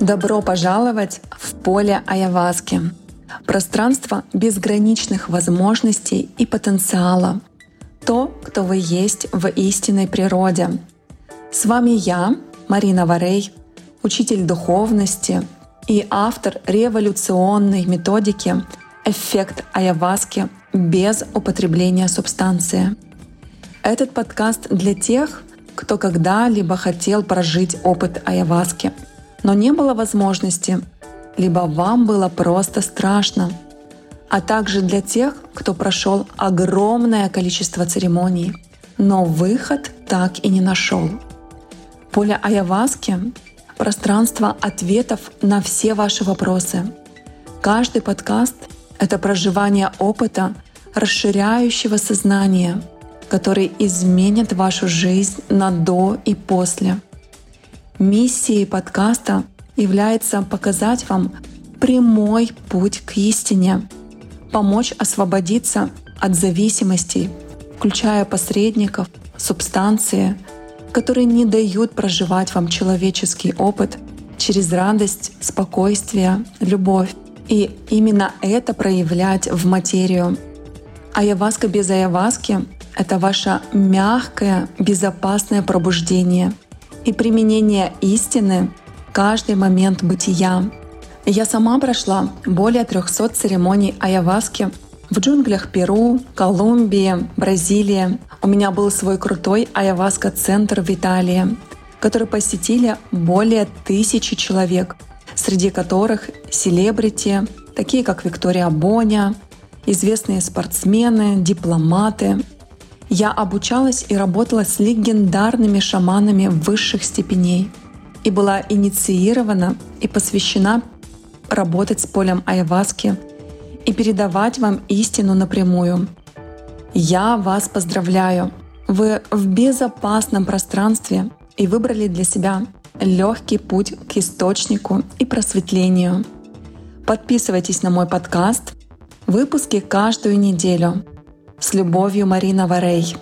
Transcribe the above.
Добро пожаловать в поле Аяваски. Пространство безграничных возможностей и потенциала. То, кто вы есть в истинной природе. С вами я, Марина Варей, учитель духовности и автор революционной методики «Эффект Аяваски без употребления субстанции». Этот подкаст для тех, кто когда-либо хотел прожить опыт Аяваски — но не было возможности, либо вам было просто страшно, а также для тех, кто прошел огромное количество церемоний, но выход так и не нашел. Поле Аяваски — пространство ответов на все ваши вопросы. Каждый подкаст — это проживание опыта, расширяющего сознание, который изменит вашу жизнь на до и после — Миссией подкаста является показать вам прямой путь к истине, помочь освободиться от зависимостей, включая посредников, субстанции, которые не дают проживать вам человеческий опыт через радость, спокойствие, любовь. И именно это проявлять в материю. Аяваска без аяваски — это ваше мягкое, безопасное пробуждение — и применение истины каждый момент бытия. Я сама прошла более 300 церемоний айаваски в джунглях Перу, Колумбии, Бразилии. У меня был свой крутой айаваска-центр в Италии, который посетили более тысячи человек, среди которых селебрити, такие как Виктория Боня, известные спортсмены, дипломаты — я обучалась и работала с легендарными шаманами высших степеней и была инициирована и посвящена работать с полем айваски и передавать вам истину напрямую. Я вас поздравляю! Вы в безопасном пространстве и выбрали для себя легкий путь к источнику и просветлению. Подписывайтесь на мой подкаст. Выпуски каждую неделю. С любовью, Марина Варей.